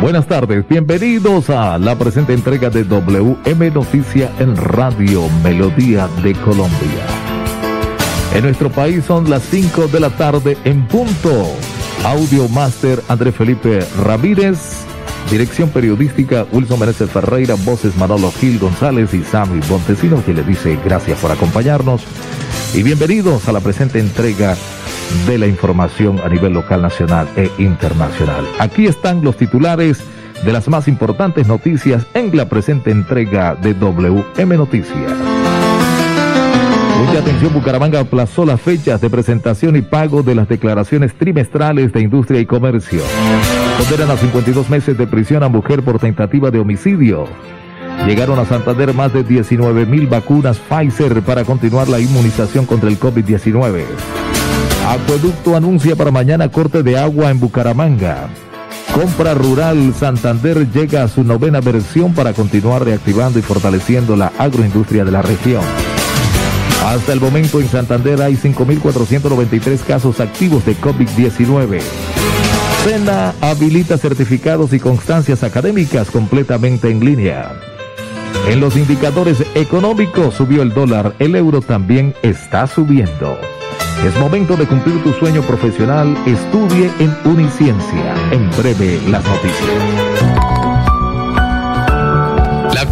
Buenas tardes, bienvenidos a la presente entrega de WM Noticia en Radio Melodía de Colombia. En nuestro país son las 5 de la tarde en punto. Audio Master André Felipe Ramírez. Dirección periodística Wilson Meneses Ferreira, voces Manolo Gil González y Sammy Montesino, que le dice gracias por acompañarnos. Y bienvenidos a la presente entrega de la información a nivel local, nacional e internacional. Aquí están los titulares de las más importantes noticias en la presente entrega de WM Noticias. Mucha atención, Bucaramanga aplazó las fechas de presentación y pago de las declaraciones trimestrales de industria y comercio. Condenan a 52 meses de prisión a mujer por tentativa de homicidio. Llegaron a Santander más de 19 mil vacunas Pfizer para continuar la inmunización contra el COVID-19. Acueducto anuncia para mañana corte de agua en Bucaramanga. Compra Rural Santander llega a su novena versión para continuar reactivando y fortaleciendo la agroindustria de la región. Hasta el momento en Santander hay 5.493 casos activos de COVID-19. Sena habilita certificados y constancias académicas completamente en línea. En los indicadores económicos subió el dólar, el euro también está subiendo. Es momento de cumplir tu sueño profesional. Estudie en Uniciencia. En breve, las noticias.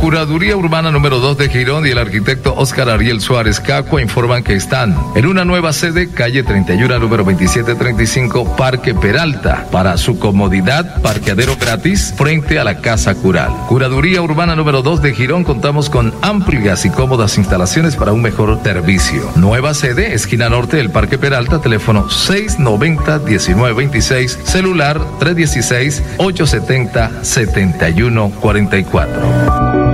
Curaduría Urbana número 2 de Girón y el arquitecto Oscar Ariel Suárez Cacua informan que están en una nueva sede, calle 31, número 2735, Parque Peralta. Para su comodidad, parqueadero gratis frente a la Casa Cural. Curaduría Urbana número 2 de Girón, contamos con amplias y cómodas instalaciones para un mejor servicio. Nueva sede, esquina norte del Parque Peralta, teléfono 690-1926, celular 316-870-7144.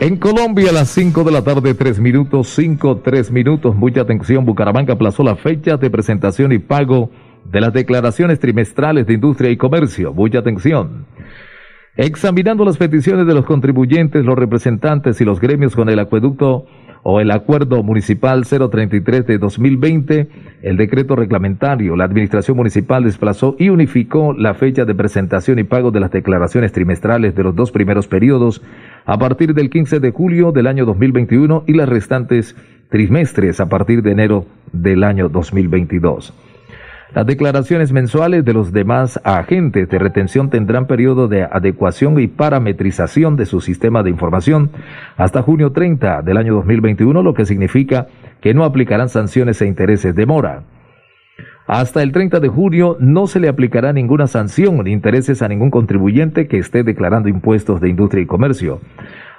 En Colombia a las 5 de la tarde, 3 minutos, 5, 3 minutos. Mucha atención, Bucaramanga aplazó la fecha de presentación y pago de las declaraciones trimestrales de industria y comercio. Mucha atención. Examinando las peticiones de los contribuyentes, los representantes y los gremios con el acueducto o el acuerdo municipal 033 de 2020, el decreto reglamentario, la administración municipal desplazó y unificó la fecha de presentación y pago de las declaraciones trimestrales de los dos primeros periodos a partir del 15 de julio del año 2021 y las restantes trimestres a partir de enero del año 2022. Las declaraciones mensuales de los demás agentes de retención tendrán periodo de adecuación y parametrización de su sistema de información hasta junio 30 del año 2021, lo que significa que no aplicarán sanciones e intereses de mora. Hasta el 30 de junio no se le aplicará ninguna sanción ni intereses a ningún contribuyente que esté declarando impuestos de industria y comercio.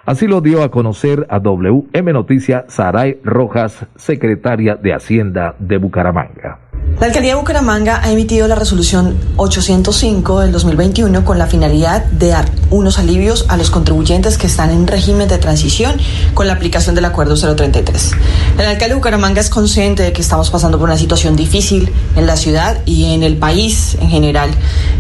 Así lo dio a conocer a WM Noticia Saray Rojas, secretaria de Hacienda de Bucaramanga. La alcaldía de Bucaramanga ha emitido la resolución 805 del 2021 con la finalidad de dar unos alivios a los contribuyentes que están en régimen de transición con la aplicación del acuerdo 033. El alcalde de Bucaramanga es consciente de que estamos pasando por una situación difícil en la ciudad y en el país en general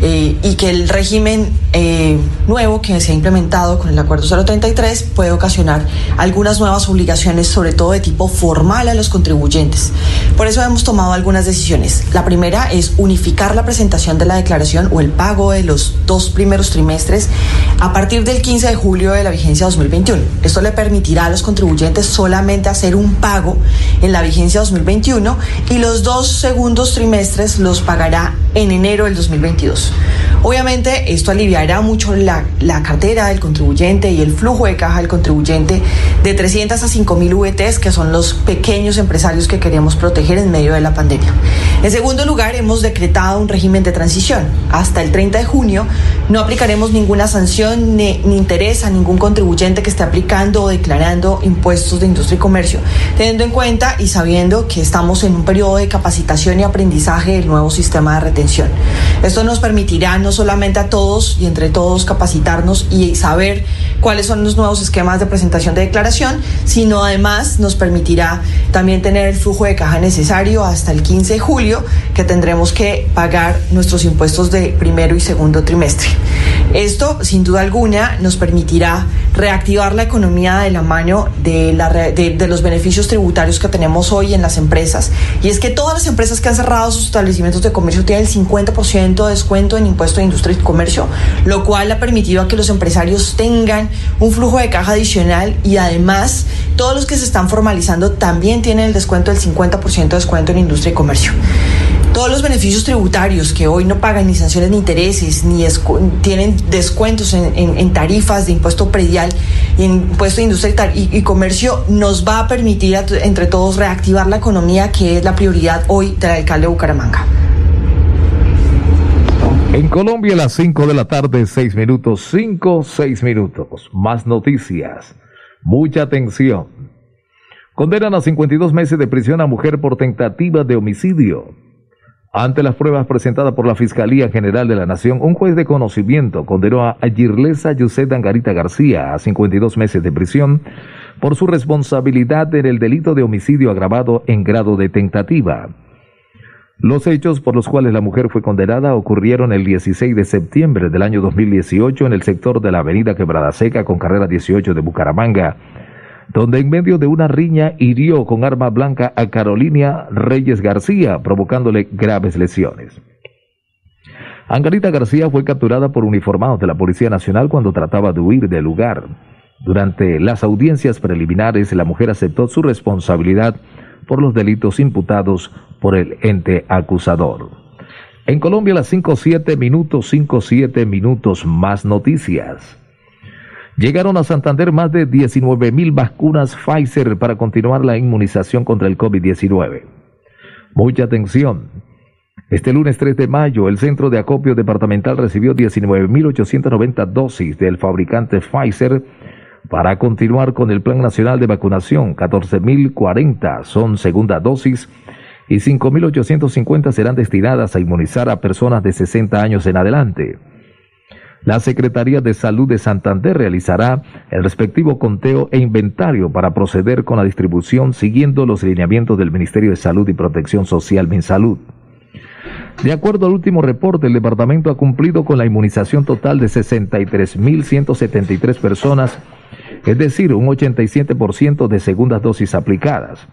eh, y que el régimen eh, nuevo que se ha implementado con el acuerdo 033 puede ocasionar algunas nuevas obligaciones, sobre todo de tipo formal a los contribuyentes. Por eso hemos tomado algunas decisiones. La primera es unificar la presentación de la declaración o el pago de los dos primeros trimestres a partir del 15 de julio de la vigencia 2021. Esto le permitirá a los contribuyentes solamente hacer un pago en la vigencia 2021 y los dos segundos trimestres los pagará en enero del 2022. Obviamente esto aliviará mucho la, la, cartera del contribuyente y el flujo de caja del contribuyente de 300 a 5 mil VTs, que son los pequeños empresarios que queremos proteger en medio de la pandemia. En segundo lugar, hemos decretado un régimen de transición. Hasta el 30 de junio no aplicaremos ninguna sanción ni, ni interés a ningún contribuyente que esté aplicando o declarando impuestos de industria y comercio, teniendo en cuenta y sabiendo que estamos en un periodo de capacitación y aprendizaje del nuevo sistema de retención. Esto nos permitirá no solamente a todos y entre todos capacitarnos y saber cuáles son los nuevos esquemas de presentación de declaración, sino además nos permitirá también tener el flujo de caja necesario hasta el 15 de julio que tendremos que pagar nuestros impuestos de primero y segundo trimestre. Esto, sin duda alguna, nos permitirá reactivar la economía de la mano de, los beneficios tributarios que tenemos hoy en las empresas. Y es que todas las empresas que han cerrado sus establecimientos de comercio tienen el 50% de descuento en impuesto de industria y comercio, lo cual ha permitido que los empresarios tengan un flujo de caja adicional y además todos los que se están formalizando también tienen el descuento del 50% de descuento en industria y comercio todos los beneficios tributarios que hoy no pagan ni sanciones ni intereses, ni tienen descuentos en, tarifas de impuesto predial y en impuesto de industria y, comercio, nos va a permitir entre todos reactivar la economía, que es la prioridad hoy del alcalde de Bucaramanga. En Colombia, a las 5 de la tarde, 6 minutos, 5, 6 minutos. Más noticias. Mucha atención. Condenan a 52 meses de prisión a mujer por tentativa de homicidio. Ante las pruebas presentadas por la Fiscalía General de la Nación, un juez de conocimiento condenó a Girlesa Yuset Angarita García a 52 meses de prisión por su responsabilidad en el delito de homicidio agravado en grado de tentativa. Los hechos por los cuales la mujer fue condenada ocurrieron el 16 de septiembre del año 2018 en el sector de la avenida Quebrada Seca con carrera 18 de Bucaramanga, donde en medio de una riña hirió con arma blanca a Carolina Reyes García, provocándole graves lesiones. Angarita García fue capturada por uniformados de la Policía Nacional cuando trataba de huir del lugar. Durante las audiencias preliminares, la mujer aceptó su responsabilidad por los delitos imputados por el ente acusador. En Colombia, las 5-7 minutos, 5-7 minutos más noticias. Llegaron a Santander más de 19 mil vacunas Pfizer para continuar la inmunización contra el COVID-19. Mucha atención. Este lunes 3 de mayo, el Centro de Acopio Departamental recibió 19.890 dosis del fabricante Pfizer para continuar con el Plan Nacional de Vacunación. 14.040 son segunda dosis y 5.850 serán destinadas a inmunizar a personas de 60 años en adelante. La Secretaría de Salud de Santander realizará el respectivo conteo e inventario para proceder con la distribución siguiendo los lineamientos del Ministerio de Salud y Protección Social MinSalud. De acuerdo al último reporte, el departamento ha cumplido con la inmunización total de 63.173 personas, es decir, un 87% de segundas dosis aplicadas.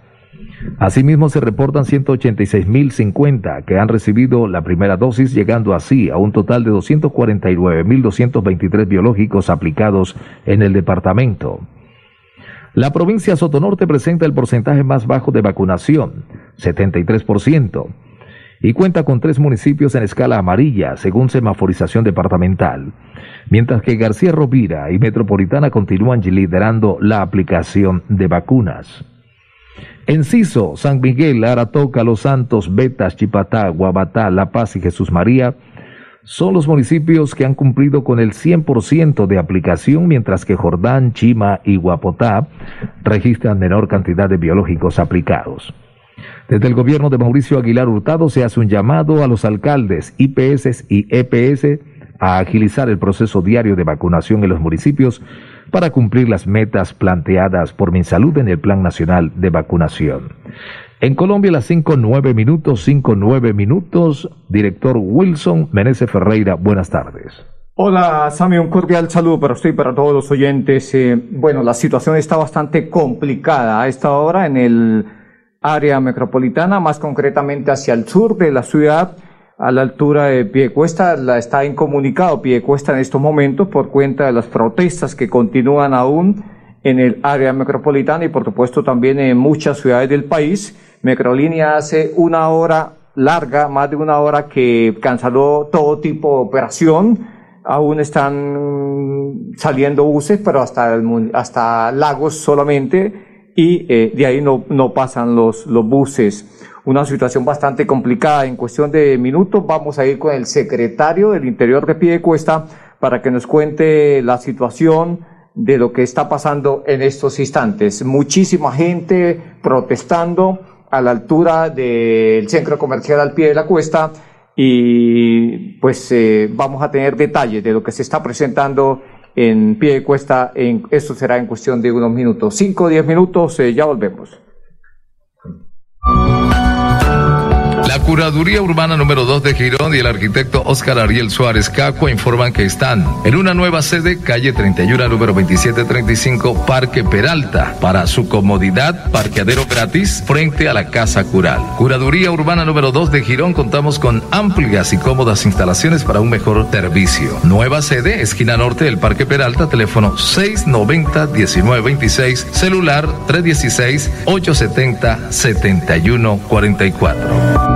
Asimismo, se reportan 186.050 que han recibido la primera dosis, llegando así a un total de 249.223 biológicos aplicados en el departamento. La provincia Sotonorte presenta el porcentaje más bajo de vacunación, 73%, y cuenta con tres municipios en escala amarilla, según semaforización departamental, mientras que García Rovira y Metropolitana continúan liderando la aplicación de vacunas. Enciso, San Miguel, Aratoca, Los Santos, Betas, Chipatá, Guabatá, La Paz y Jesús María son los municipios que han cumplido con el 100% de aplicación, mientras que Jordán, Chima y Guapotá registran menor cantidad de biológicos aplicados. Desde el gobierno de Mauricio Aguilar Hurtado se hace un llamado a los alcaldes, IPS y EPS a agilizar el proceso diario de vacunación en los municipios para cumplir las metas planteadas por MinSalud en el Plan Nacional de Vacunación. En Colombia, las 5, 9 minutos, 5, 9 minutos. Director Wilson Menezes Ferreira, buenas tardes. Hola, Sami, un cordial saludo para usted y para todos los oyentes. Eh, bueno, la situación está bastante complicada a esta hora en el área metropolitana, más concretamente hacia el sur de la ciudad, a la altura de Piedecuesta. La está incomunicado Piedecuesta en estos momentos por cuenta de las protestas que continúan aún en el área metropolitana y por supuesto también en muchas ciudades del país. Microlínea hace una hora larga, más de una hora que canceló todo tipo de operación. Aún están saliendo buses, pero hasta, hasta Lagos solamente y eh, de ahí no, no pasan los, los buses. Una situación bastante complicada. En cuestión de minutos vamos a ir con el secretario del Interior de Piedecuesta para que nos cuente la situación de lo que está pasando en estos instantes. Muchísima gente protestando a la altura del centro comercial al pie de la cuesta y pues eh, vamos a tener detalles de lo que se está presentando en pie de cuesta. En, esto será en cuestión de unos minutos. Cinco o diez minutos, eh, ya volvemos. La Curaduría Urbana número 2 de Girón y el arquitecto Oscar Ariel Suárez Cacua informan que están en una nueva sede, calle 31, número 2735, Parque Peralta. Para su comodidad, parqueadero gratis frente a la Casa Cural. Curaduría Urbana número 2 de Girón, contamos con amplias y cómodas instalaciones para un mejor servicio. Nueva sede, esquina norte del Parque Peralta, teléfono 690-1926, celular 316-870-7144.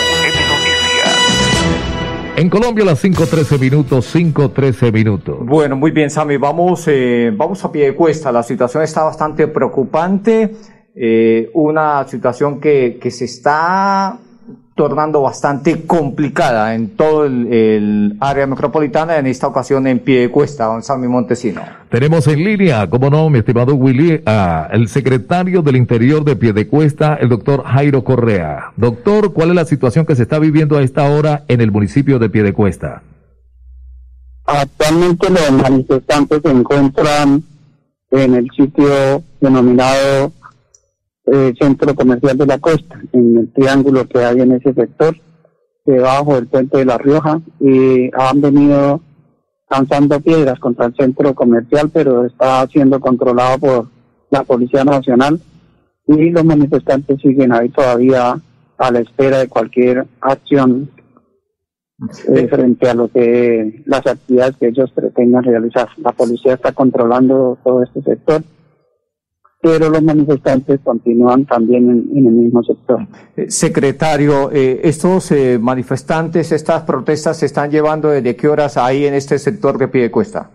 En Colombia las 5.13 minutos, 5.13 minutos. Bueno, muy bien, Sammy. Vamos, eh, vamos a pie de cuesta. La situación está bastante preocupante. Eh, una situación que, que se está tornando bastante complicada en todo el, el, área metropolitana, en esta ocasión en pie de cuesta, don Sammy Montesino. Tenemos en línea, como no, mi estimado Willy, a el secretario del Interior de Piedecuesta, el doctor Jairo Correa. Doctor, ¿cuál es la situación que se está viviendo a esta hora en el municipio de Piedecuesta? Actualmente los manifestantes se encuentran en el sitio denominado eh, Centro Comercial de la Costa, en el triángulo que hay en ese sector, debajo del puente de La Rioja, y han venido lanzando piedras contra el centro comercial, pero está siendo controlado por la Policía Nacional y los manifestantes siguen ahí todavía a la espera de cualquier acción eh, frente a lo que las actividades que ellos pretendan realizar. La policía está controlando todo este sector pero los manifestantes continúan también en, en el mismo sector. Eh, secretario, eh, estos eh, manifestantes, estas protestas se están llevando desde qué horas ahí en este sector de Piedecuesta?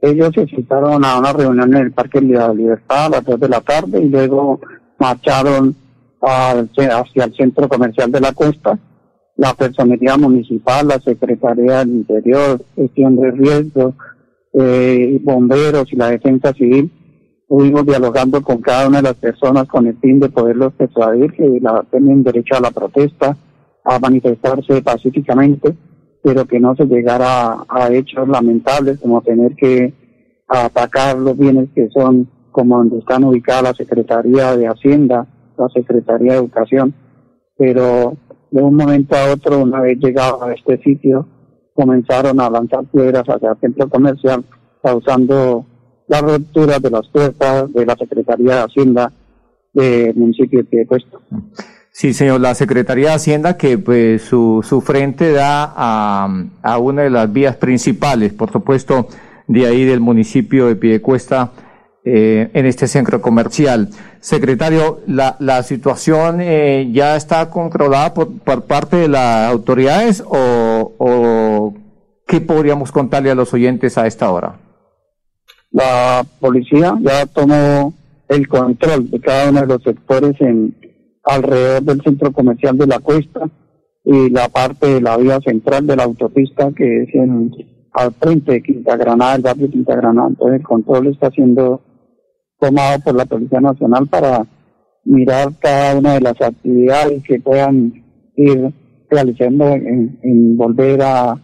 Ellos se citaron a una reunión en el Parque de la Libertad a las 2 de la tarde y luego marcharon hacia el centro comercial de la costa. La personería municipal, la Secretaría del Interior, gestión de riesgo, eh, bomberos y la defensa civil, estuvimos dialogando con cada una de las personas con el fin de poderlos persuadir que la, tienen derecho a la protesta, a manifestarse pacíficamente, pero que no se llegara a, hechos lamentables como tener que atacar los bienes que son como donde están ubicadas la Secretaría de Hacienda, la Secretaría de Educación, pero de un momento a otro, una vez llegado a este sitio, comenzaron a lanzar piedras hacia el centro comercial, causando la ruptura de las puertas de la Secretaría de Hacienda del municipio de Piedecuesta. Sí, señor, la Secretaría de Hacienda que pues su, su frente da a, a una de las vías principales, por supuesto, de ahí del municipio de Piedecuesta, eh, en este centro comercial. Secretario, ¿la, la situación eh, ya está controlada por, por, parte de las autoridades o, o qué podríamos contarle a los oyentes a esta hora? La policía ya tomó el control de cada uno de los sectores en alrededor del centro comercial de la Cuesta y la parte de la vía central de la autopista que es en, al frente de Quinta Granada, el barrio Quinta Granada. Entonces el control está siendo tomado por la Policía Nacional para mirar cada una de las actividades que puedan ir realizando en, volver a,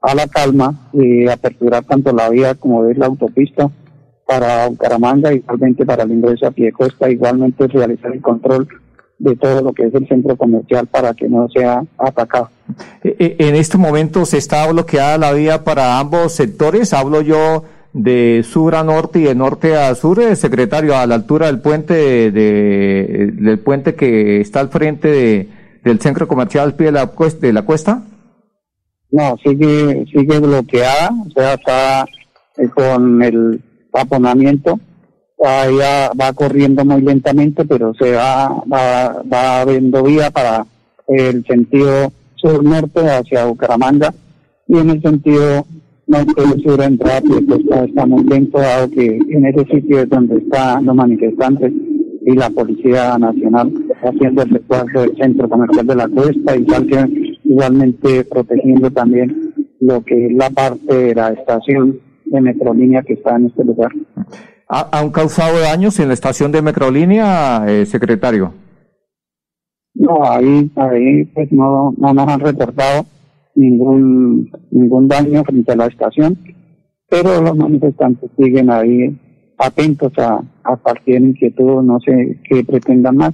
a, la calma y aperturar tanto la vía como es la autopista para Bucaramanga, igualmente para el ingreso a pie costa, igualmente realizar el control de todo lo que es el centro comercial para que no sea atacado. E, e, en este momento se está bloqueada la vía para ambos sectores, hablo yo de sur a norte y de norte a sur, eh, secretario, a la altura del puente de, del puente que está al frente de, del centro comercial al pie de de la cuesta? No, sigue, sigue bloqueada, o sea, está eh, con el taponamiento, ya va corriendo muy lentamente, pero se va, va, va abriendo vía para el sentido sur-norte hacia Bucaramanga. Y en el sentido no puede ser entrar pues está, está muy lento dado que en ese sitio es donde están los manifestantes y la Policía Nacional haciendo el recuerdo del centro comercial de la cuesta y igualmente protegiendo también lo que es la parte de la estación de Metrolínea que está en este lugar. ¿Han causado daños en la estación de Metrolínea, eh, secretario? No, ahí, ahí pues no, no nos han reportado ningún, ningún daño frente a la estación, pero los manifestantes siguen ahí atentos a, a cualquier inquietud, no sé qué pretendan más,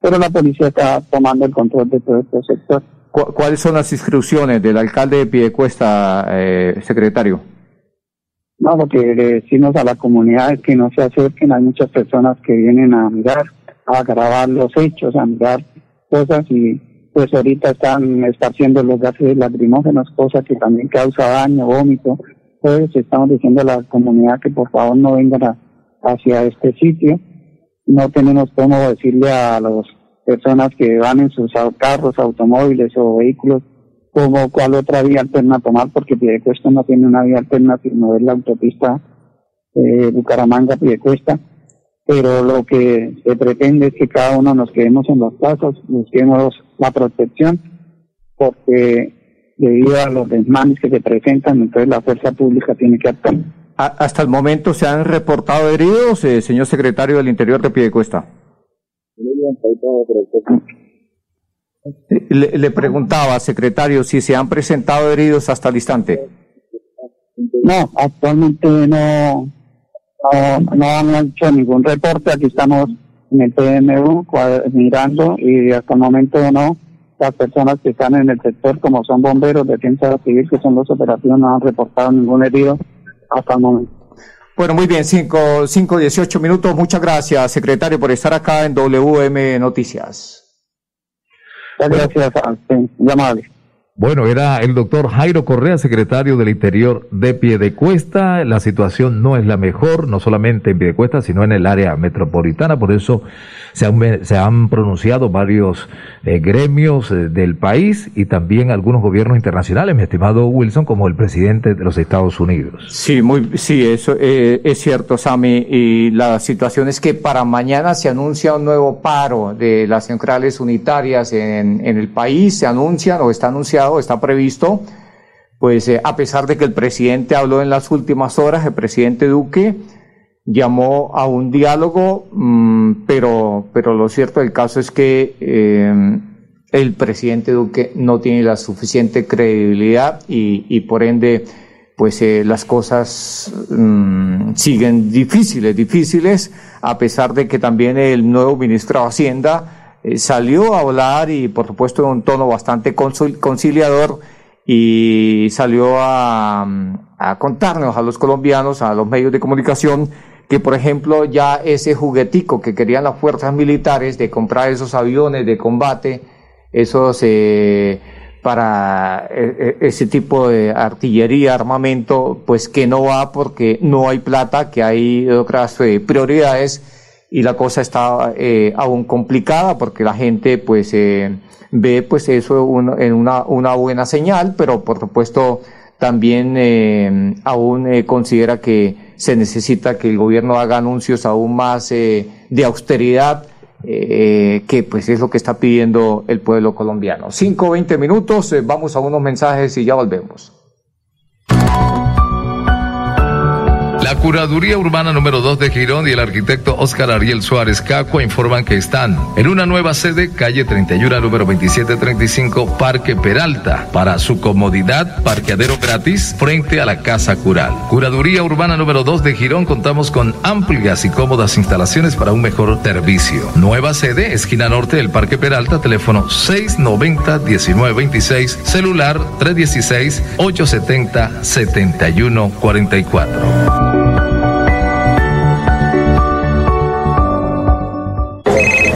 pero la policía está tomando el control de todo este sector. ¿Cuáles son las instrucciones del alcalde de Piedecuesta, eh, secretario? No, lo que a la comunidad es que no se acerquen, hay muchas personas que vienen a mirar, a grabar los hechos, a mirar cosas y pues ahorita están esparciendo los gases lacrimógenos, cosa que también causa daño, vómito. Pues estamos diciendo a la comunidad que por favor no vengan hacia este sitio. No tenemos cómo decirle a las personas que van en sus carros, automóviles o vehículos como cuál otra vía alterna tomar, porque Piedecuesta no tiene una vía alterna, sino es la autopista eh, Bucaramanga-Piedecuesta pero lo que se pretende es que cada uno nos quedemos en los pasos, busquemos la protección, porque debido a los desmanes que se presentan, entonces la fuerza pública tiene que actuar. Hasta el momento se han reportado heridos, eh, señor secretario del Interior de Piedecuesta. Le, le preguntaba, secretario, si se han presentado heridos hasta el instante. No, actualmente no, no, no han hecho ningún reporte, aquí estamos en el PMU mirando y hasta el momento no, las personas que están en el sector como son bomberos, defensa civil, que son los operativos, no han reportado ningún herido hasta el momento. Bueno, muy bien, 5, 5, 18 minutos. Muchas gracias, secretario, por estar acá en WM Noticias. Gracias, muy amable. Bueno, era el doctor Jairo Correa, secretario del Interior de Piedecuesta. La situación no es la mejor, no solamente en Piedecuesta, sino en el área metropolitana. Por eso se han, se han pronunciado varios eh, gremios eh, del país y también algunos gobiernos internacionales, mi estimado Wilson, como el presidente de los Estados Unidos. Sí, sí, eso eh, es cierto, Sami. Y la situación es que para mañana se anuncia un nuevo paro de las centrales unitarias en, en el país. Se anuncian o está anunciado está previsto, pues eh, a pesar de que el presidente habló en las últimas horas, el presidente Duque llamó a un diálogo, mm, pero, pero lo cierto del caso es que eh, el presidente Duque no tiene la suficiente credibilidad y, por ende, pues eh, las cosas mm, siguen difíciles, difíciles, a pesar de que también el nuevo ministro de Hacienda eh, salió a hablar y por supuesto en un tono bastante conciliador y salió a, contarnos a los colombianos, a los medios de comunicación, que por ejemplo ya ese juguetico que querían las fuerzas militares de comprar esos aviones de combate, esos eh, para eh, ese tipo de artillería, armamento, pues que no va porque no hay plata, que hay otras prioridades y la cosa está eh, aún complicada porque la gente pues eh, ve pues eso en una, una buena señal, pero por supuesto también eh, aún eh, considera que se necesita que el gobierno haga anuncios aún más eh, de austeridad, eh, que pues es lo que está pidiendo el pueblo colombiano. Cinco, veinte minutos, vamos a unos mensajes y ya volvemos. Curaduría Urbana número 2 de Girón y el arquitecto Oscar Ariel Suárez Cacua informan que están en una nueva sede, calle 31, número 2735, Parque Peralta. Para su comodidad, parqueadero gratis frente a la Casa Cural. Curaduría Urbana número 2 de Girón, contamos con amplias y cómodas instalaciones para un mejor servicio. Nueva sede, esquina norte del Parque Peralta, teléfono 690-1926, celular 316-870-7144.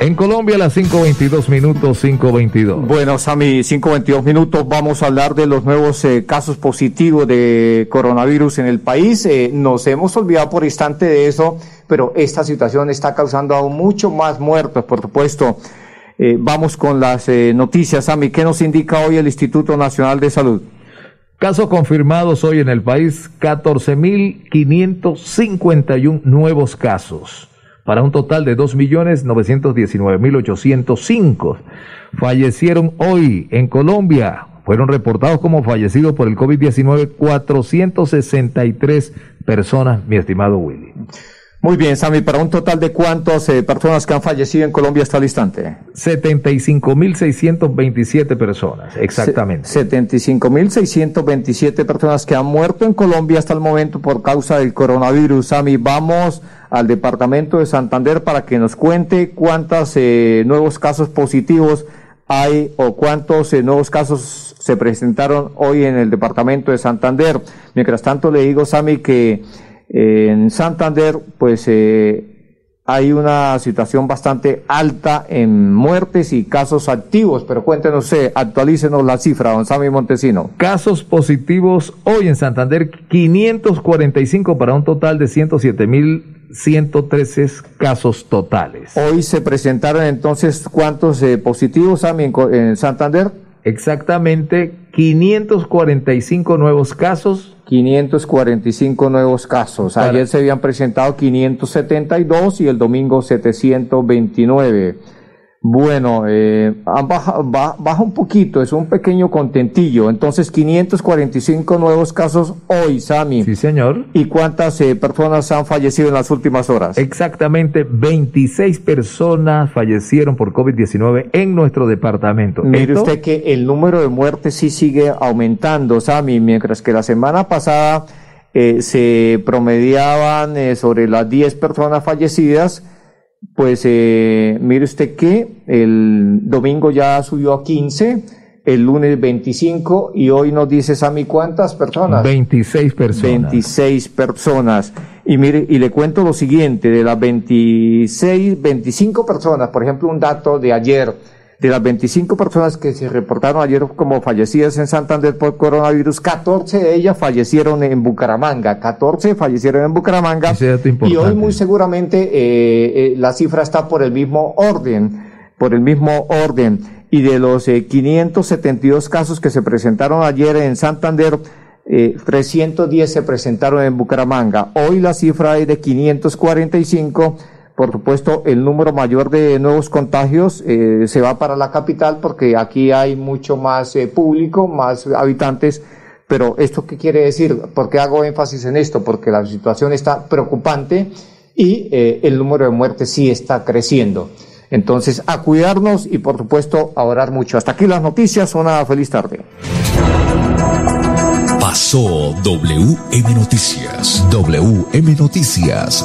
En Colombia a las 5.22 minutos, 5.22. Bueno, Sami, 5.22 minutos, vamos a hablar de los nuevos eh, casos positivos de coronavirus en el país. Eh, nos hemos olvidado por instante de eso, pero esta situación está causando aún mucho más muertos, por supuesto. Eh, vamos con las noticias, Sami. ¿Qué nos indica hoy el Instituto Nacional de Salud? Casos confirmados hoy en el país, 14.551 nuevos casos, para un total de 2.919.805. Fallecieron hoy en Colombia, fueron reportados como fallecidos por el COVID-19 463 personas, mi estimado Willy. Muy bien, Sami, para un total de cuántas eh, personas que han fallecido en Colombia hasta el instante. 75.627 personas, exactamente. 75.627 personas que han muerto en Colombia hasta el momento por causa del coronavirus. Sami, vamos al departamento de Santander para que nos cuente cuántos eh, nuevos casos positivos hay o cuántos eh, nuevos casos se presentaron hoy en el departamento de Santander. Mientras tanto, le digo, Sami, que en Santander, pues eh, hay una situación bastante alta en muertes y casos activos, pero cuéntenos, actualícenos la cifra, don Sammy Montesino. Casos positivos hoy en Santander, 545 para un total de 107 mil 113 casos totales. Hoy se presentaron entonces cuántos eh, positivos en, en Santander. Exactamente 545 nuevos casos 545 nuevos casos. Ayer se habían presentado 572 y el domingo 729. Bueno, eh, baja, baja, un poquito, es un pequeño contentillo. Entonces, 545 nuevos casos hoy, Sami. Sí, señor. ¿Y cuántas eh, personas han fallecido en las últimas horas? Exactamente, 26 personas fallecieron por COVID-19 en nuestro departamento. Mire usted que el número de muertes sí sigue aumentando, Sami, mientras que la semana pasada eh, se promediaban eh, sobre las 10 personas fallecidas pues eh, mire usted que el domingo ya subió a 15, el lunes 25 y hoy nos dice Sammy cuántas personas. 26 personas. 26 personas. Y mire, y le cuento lo siguiente, de las 26, 25 personas, por ejemplo, un dato de ayer, de las 25 personas que se reportaron ayer como fallecidas en Santander por coronavirus, 14 de ellas fallecieron en Bucaramanga. 14 fallecieron en Bucaramanga. Y hoy muy seguramente eh, eh, la cifra está por el mismo orden, por el mismo orden. Y de los 572 eh, casos que se presentaron ayer en Santander, 310 se presentaron en Bucaramanga. Hoy la cifra es de 545 por supuesto, el número mayor de nuevos contagios eh, se va para la capital porque aquí hay mucho más eh, público, más habitantes. Pero ¿esto qué quiere decir? ¿Por qué hago énfasis en esto? Porque la situación está preocupante y eh, el número de muertes sí está creciendo. Entonces, a cuidarnos y por supuesto a orar mucho. Hasta aquí las noticias. Una feliz tarde. Pasó WM Noticias. WM Noticias.